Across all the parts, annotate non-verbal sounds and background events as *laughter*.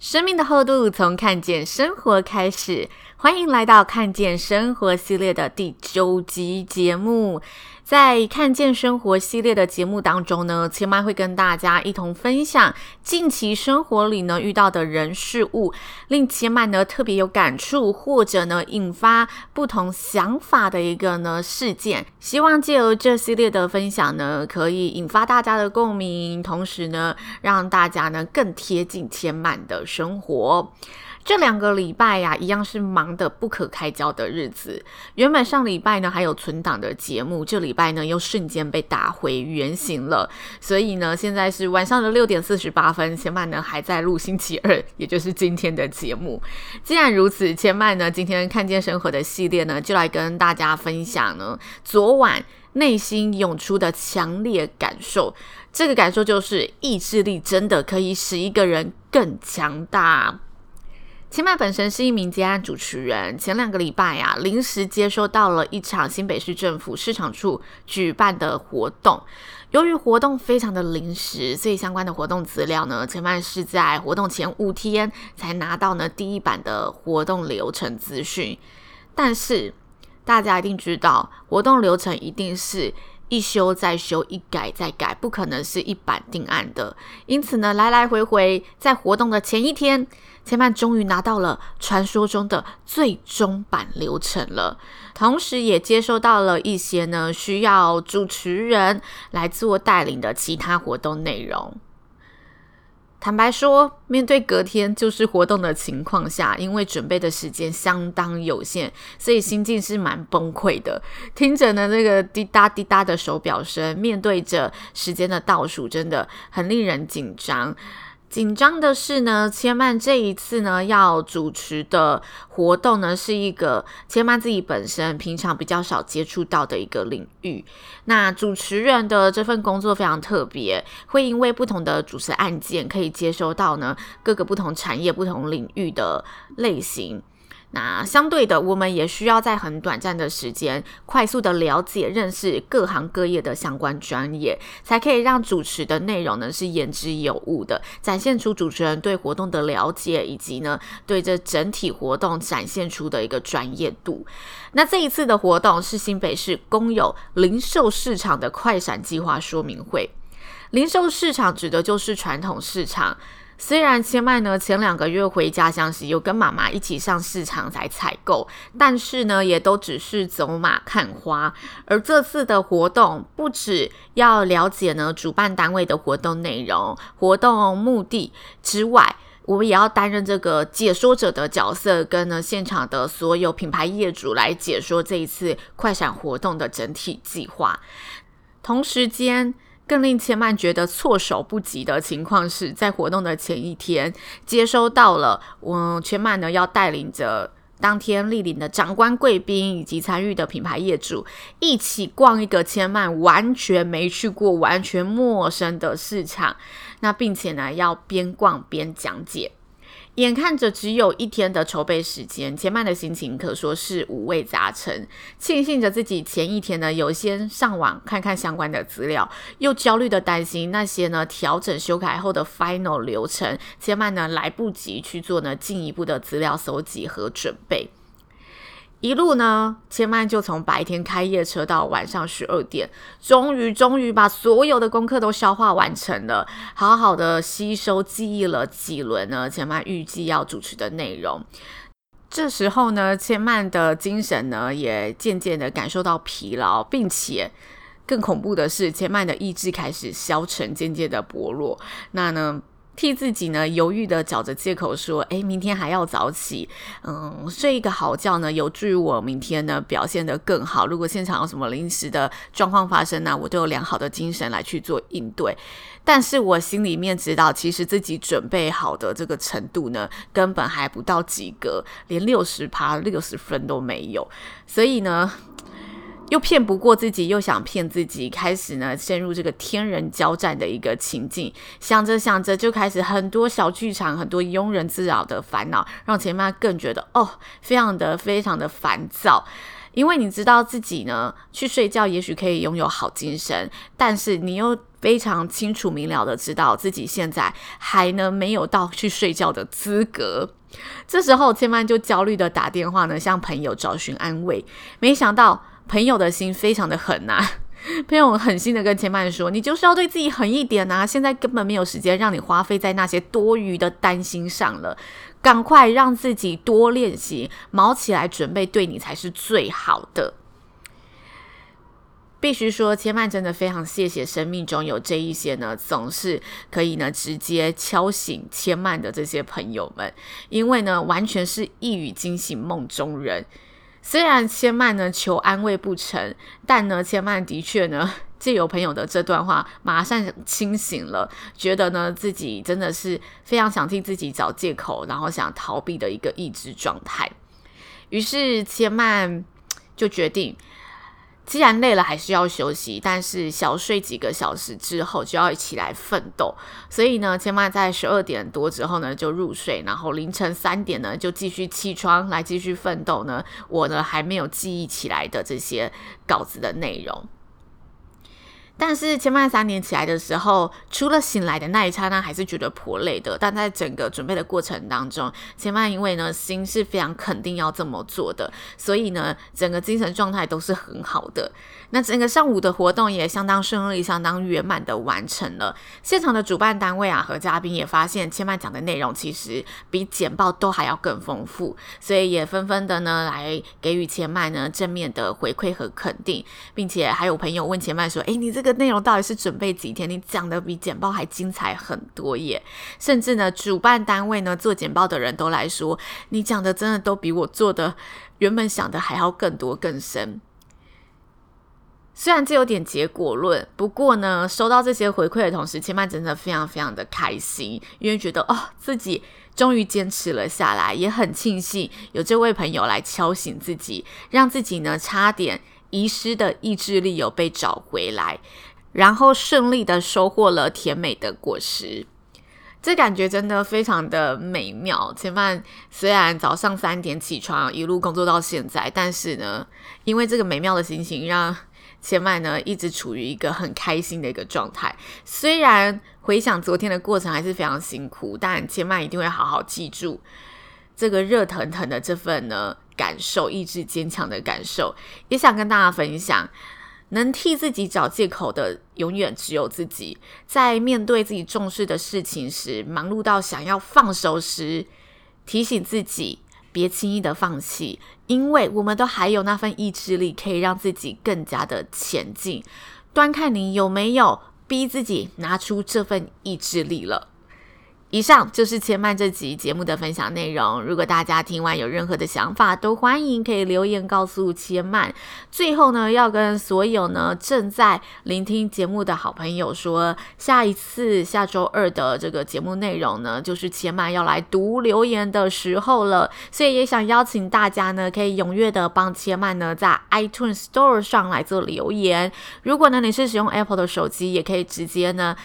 生命的厚度从看见生活开始，欢迎来到看见生活系列的第九集节目。在看见生活系列的节目当中呢，千嫚会跟大家一同分享近期生活里呢遇到的人事物，令千嫚呢特别有感触，或者呢引发不同想法的一个呢事件。希望借由这系列的分享呢，可以引发大家的共鸣，同时呢让大家呢更贴近千嫚的生活。这两个礼拜呀、一样是忙得不可开交的日子。原本上礼拜呢还有存档的节目，这礼拜呢又瞬间被打回原形了。所以呢，现在是晚上的六点四十八分，千曼呢还在录星期二，也就是今天的节目。既然如此，千曼呢今天看见生活的系列呢，就来跟大家分享呢昨晚内心涌出的强烈感受。这个感受就是意志力真的可以使一个人更强大。千嫚本身是一名接案主持人，前两个礼拜啊，临时接收到了一场新北市政府市场处举办的活动。由于活动非常的临时，所以相关的活动资料呢，千嫚是在活动前五天才拿到呢第一版的活动流程资讯。但是大家一定知道，活动流程一定是一修再修，一改再改，不可能是一版定案的。因此呢，来来回回在活动的前一天。千曼终于拿到了传说中的最终版流程了，同时也接收到了一些呢需要主持人来做带领的其他活动内容。坦白说，面对隔天就是活动的情况下，因为准备的时间相当有限，所以心境是蛮崩溃的。听着呢那个滴答滴答的手表声，面对着时间的倒数，真的很令人紧张。紧张的是呢，千曼这一次呢要主持的活动呢，是一个千曼自己本身平常比较少接触到的一个领域。那主持人的这份工作非常特别，会因为不同的主持案件，可以接收到呢各个不同产业、不同领域的类型。那相对的，我们也需要在很短暂的时间，快速的了解、认识各行各业的相关专业，才可以让主持的内容呢是言之有物的，展现出主持人对活动的了解，以及呢对这整体活动展现出的一个专业度。那这一次的活动是新北市公有零售市场的快闪计划说明会，零售市场指的就是传统市场。虽然千麦呢前两个月回家乡时有跟妈妈一起上市场来采购，但是呢也都只是走马看花。而这次的活动不只要了解呢主办单位的活动内容、活动目的之外，我们也要担任这个解说者的角色，跟呢现场的所有品牌业主来解说这一次快闪活动的整体计划。同时间。更令千曼觉得措手不及的情况是，在活动的前一天，接收到了我千曼呢要带领着当天莅临的长官贵宾以及参与的品牌业主，一起逛一个千曼完全没去过、完全陌生的市场。那并且呢，要边逛边讲解。眼看着只有一天的筹备时间，千嫚的心情可说是五味杂陈。庆幸着自己前一天呢有先上网看看相关的资料，又焦虑的担心那些呢调整修改后的 final 流程，千嫚呢来不及去做呢进一步的资料搜集和准备。一路呢，千曼就从白天开夜车到晚上十二点，终于终于把所有的功课都消化完成了，好好的吸收记忆了几轮呢。千曼预计要主持的内容，这时候呢，千曼的精神呢也渐渐的感受到疲劳，并且更恐怖的是，千曼的意志开始消沉，渐渐的薄弱。那呢，替自己呢犹豫的找着借口说，诶，明天还要早起，嗯，睡一个好觉呢，有助于我明天呢表现得更好。如果现场有什么临时的状况发生呢，我都有良好的精神来去做应对。但是我心里面知道，其实自己准备好的这个程度呢，根本还不到及格，连六十趴、六十分都没有。所以呢。又骗不过自己，又想骗自己，开始呢陷入这个天人交战的一个情境，想着想着就开始很多小剧场，很多庸人自扰的烦恼，让千曼更觉得哦，非常的非常的烦躁。因为你知道自己呢去睡觉，也许可以拥有好精神，但是你又非常清楚明了的知道自己现在还呢没有到去睡觉的资格。这时候千万就焦虑的打电话呢向朋友找寻安慰，没想到。朋友的心非常的狠呐、*laughs* 朋友狠心的跟千曼说：“你就是要对自己狠一点呐、现在根本没有时间让你花费在那些多余的担心上了，赶快让自己多练习，卯起来准备，对你才是最好的。”必须说，千曼真的非常谢谢生命中有这一些呢，总是可以呢直接敲醒千曼的这些朋友们，因为呢，完全是一语惊醒梦中人。虽然千曼呢求安慰不成，但呢千曼的确呢 *laughs* 借由朋友的这段话，马上清醒了，觉得呢自己真的是非常想替自己找借口，然后想逃避的一个意志状态。于是千曼就决定。既然累了，还是要休息。但是小睡几个小时之后，就要一起来奋斗。所以呢，千万在十二点多之后呢就入睡，然后凌晨三点呢就继续起床来继续奋斗呢。我呢还没有记忆起来的这些稿子的内容。但是千曼三年起来的时候，除了醒来的那一刹那还是觉得颇累的。但在整个准备的过程当中，千曼因为呢心是非常肯定要这么做的，所以呢整个精神状态都是很好的。那整个上午的活动也相当顺利、相当圆满的完成了。现场的主办单位啊和嘉宾也发现千曼讲的内容其实比简报都还要更丰富，所以也纷纷的呢来给予千曼呢正面的回馈和肯定，并且还有朋友问千曼说：“诶，你这个内容到底是准备几天？你讲的比简报还精彩很多耶！”甚至呢，主办单位呢做简报的人都来说：“你讲的真的都比我做的原本想的还要更多更深。”虽然这有点结果论，不过呢，收到这些回馈的同时，千曼真的非常非常的开心，因为觉得哦，自己终于坚持了下来，也很庆幸有这位朋友来敲醒自己，让自己呢差点遗失的意志力有被找回来，然后顺利的收获了甜美的果实，这感觉真的非常的美妙。千曼虽然早上三点起床，一路工作到现在，但是呢，因为这个美妙的心情让。千曼呢，一直处于一个很开心的一个状态。虽然回想昨天的过程还是非常辛苦，但千曼一定会好好记住这个热腾腾的这份呢感受，意志坚强的感受。也想跟大家分享，能替自己找借口的，永远只有自己。在面对自己重视的事情时，忙碌到想要放手时，提醒自己。别轻易的放弃，因为我们都还有那份意志力，可以让自己更加的前进。端看你有没有逼自己拿出这份意志力了。以上就是千曼这集节目的分享内容。如果大家听完有任何的想法，都欢迎可以留言告诉千曼。最后呢，要跟所有呢正在聆听节目的好朋友说，下一次下周二的这个节目内容呢，就是千曼要来读留言的时候了。所以也想邀请大家呢，可以踊跃的帮千曼呢在 iTunes Store 上来做留言。如果呢你是使用 Apple 的手机，也可以直接呢。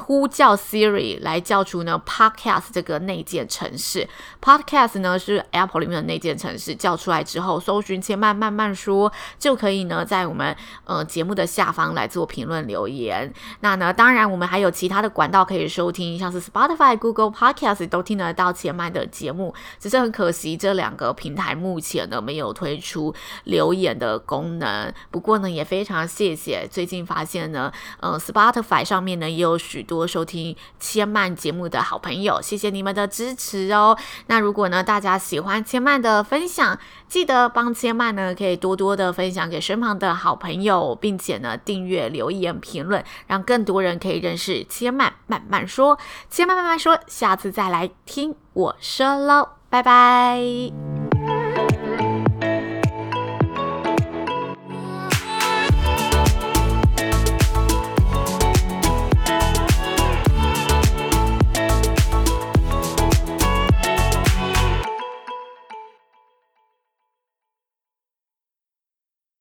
呼叫 Siri 来叫出呢 Podcast 这个内建程式，Podcast 呢是 Apple 里面的内建程式，叫出来之后，搜寻千曼慢慢说，就可以呢在我们呃节目的下方来做评论留言。那呢，当然我们还有其他的管道可以收听，像是 Spotify、Google Podcast 都听得到千曼的节目，只是很可惜这两个平台目前呢没有推出留言的功能。不过呢，也非常谢谢最近发现呢，呃，Spotify 上面呢也有。许多收听千曼节目的好好朋友，谢谢你们的支持哦。那如果呢，大家喜欢千曼的分享，记得帮千曼呢可以多多的分享给身旁的好朋友，并且呢订阅、留言、评论，让更多人可以认识千曼慢慢说。千曼慢慢说，下次再来听我说喽，拜拜。